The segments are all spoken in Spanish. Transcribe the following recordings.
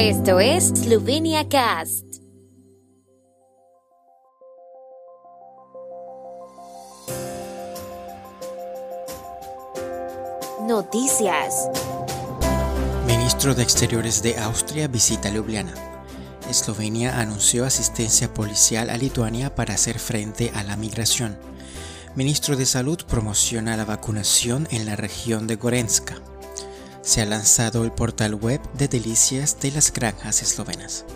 Esto es Slovenia Cast. Noticias. Ministro de Exteriores de Austria visita Ljubljana. Eslovenia anunció asistencia policial a Lituania para hacer frente a la migración. Ministro de Salud promociona la vacunación en la región de Gorenska. Se ha lanzado el portal web de delicias de las granjas eslovenas.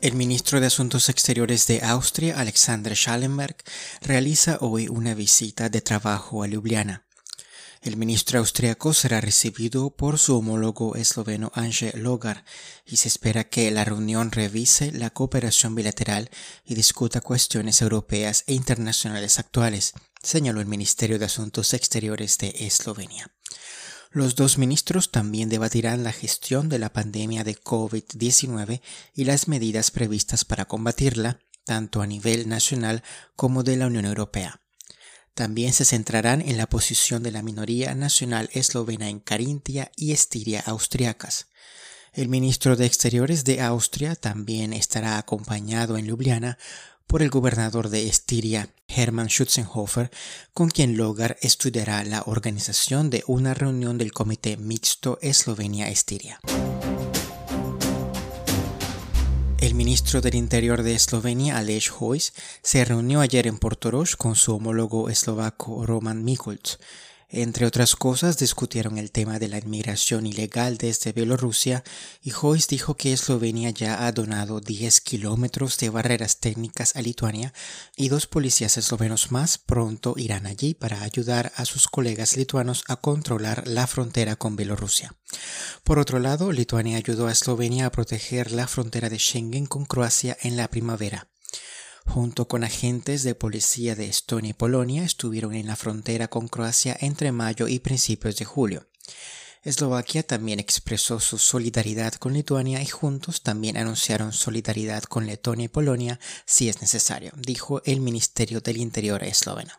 El ministro de Asuntos Exteriores de Austria, Alexander Schallenberg, realiza hoy una visita de trabajo a Ljubljana. El ministro austriaco será recibido por su homólogo esloveno Ange Logar y se espera que la reunión revise la cooperación bilateral y discuta cuestiones europeas e internacionales actuales, señaló el Ministerio de Asuntos Exteriores de Eslovenia. Los dos ministros también debatirán la gestión de la pandemia de COVID-19 y las medidas previstas para combatirla, tanto a nivel nacional como de la Unión Europea. También se centrarán en la posición de la minoría nacional eslovena en Carintia y Estiria austriacas. El ministro de Exteriores de Austria también estará acompañado en Ljubljana por el gobernador de Estiria, Hermann Schutzenhofer, con quien Logar estudiará la organización de una reunión del Comité Mixto Eslovenia-Estiria. El ministro del Interior de Eslovenia, Aleš Hojs, se reunió ayer en Portorož con su homólogo eslovaco Roman Mikulc. Entre otras cosas, discutieron el tema de la inmigración ilegal desde Bielorrusia y Hojs dijo que Eslovenia ya ha donado 10 kilómetros de barreras técnicas a Lituania y dos policías eslovenos más pronto irán allí para ayudar a sus colegas lituanos a controlar la frontera con Bielorrusia. Por otro lado, Lituania ayudó a Eslovenia a proteger la frontera de Schengen con Croacia en la primavera junto con agentes de policía de Estonia y Polonia, estuvieron en la frontera con Croacia entre mayo y principios de julio. Eslovaquia también expresó su solidaridad con Lituania y juntos también anunciaron solidaridad con Letonia y Polonia si es necesario, dijo el Ministerio del Interior esloveno.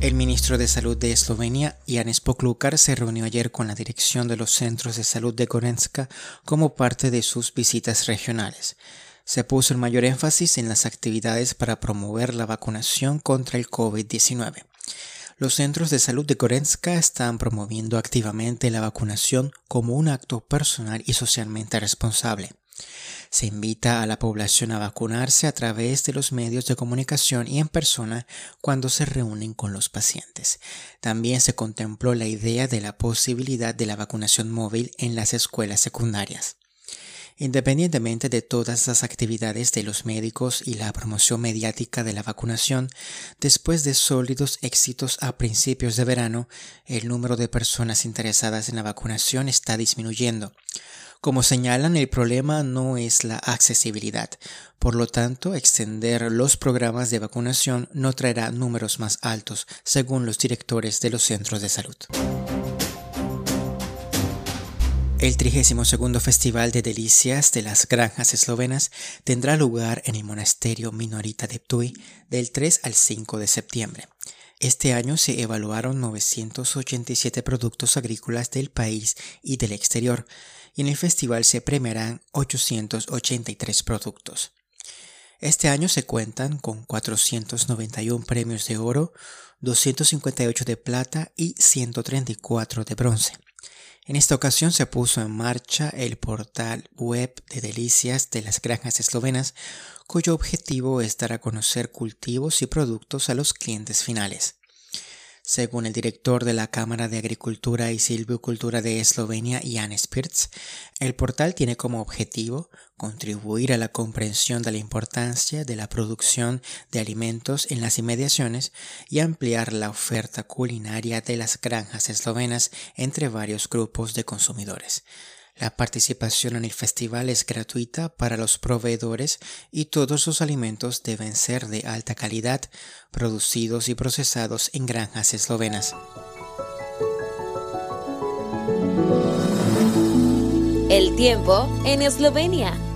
El ministro de Salud de Eslovenia, Jan Poklukar, se reunió ayer con la dirección de los centros de salud de Gorenska como parte de sus visitas regionales se puso el mayor énfasis en las actividades para promover la vacunación contra el COVID-19. Los centros de salud de Gorenska están promoviendo activamente la vacunación como un acto personal y socialmente responsable. Se invita a la población a vacunarse a través de los medios de comunicación y en persona cuando se reúnen con los pacientes. También se contempló la idea de la posibilidad de la vacunación móvil en las escuelas secundarias. Independientemente de todas las actividades de los médicos y la promoción mediática de la vacunación, después de sólidos éxitos a principios de verano, el número de personas interesadas en la vacunación está disminuyendo. Como señalan, el problema no es la accesibilidad. Por lo tanto, extender los programas de vacunación no traerá números más altos, según los directores de los centros de salud. El 32 Festival de Delicias de las Granjas Eslovenas tendrá lugar en el monasterio minorita de Ptuj del 3 al 5 de septiembre. Este año se evaluaron 987 productos agrícolas del país y del exterior, y en el festival se premiarán 883 productos. Este año se cuentan con 491 premios de oro, 258 de plata y 134 de bronce. En esta ocasión se puso en marcha el portal web de delicias de las granjas eslovenas, cuyo objetivo es dar a conocer cultivos y productos a los clientes finales. Según el director de la Cámara de Agricultura y Silvicultura de Eslovenia, Jan Spirts, el portal tiene como objetivo contribuir a la comprensión de la importancia de la producción de alimentos en las inmediaciones y ampliar la oferta culinaria de las granjas eslovenas entre varios grupos de consumidores. La participación en el festival es gratuita para los proveedores y todos los alimentos deben ser de alta calidad, producidos y procesados en granjas eslovenas. El tiempo en Eslovenia.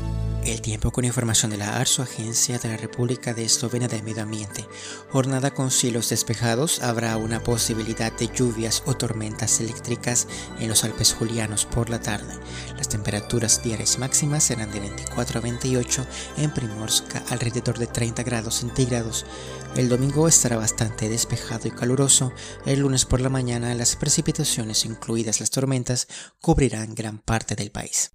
El tiempo con información de la ARSO, Agencia de la República de Eslovenia del Medio Ambiente. Jornada con cielos despejados, habrá una posibilidad de lluvias o tormentas eléctricas en los Alpes Julianos por la tarde. Las temperaturas diarias máximas serán de 24 a 28, en Primorska alrededor de 30 grados centígrados. El domingo estará bastante despejado y caluroso. El lunes por la mañana las precipitaciones, incluidas las tormentas, cubrirán gran parte del país.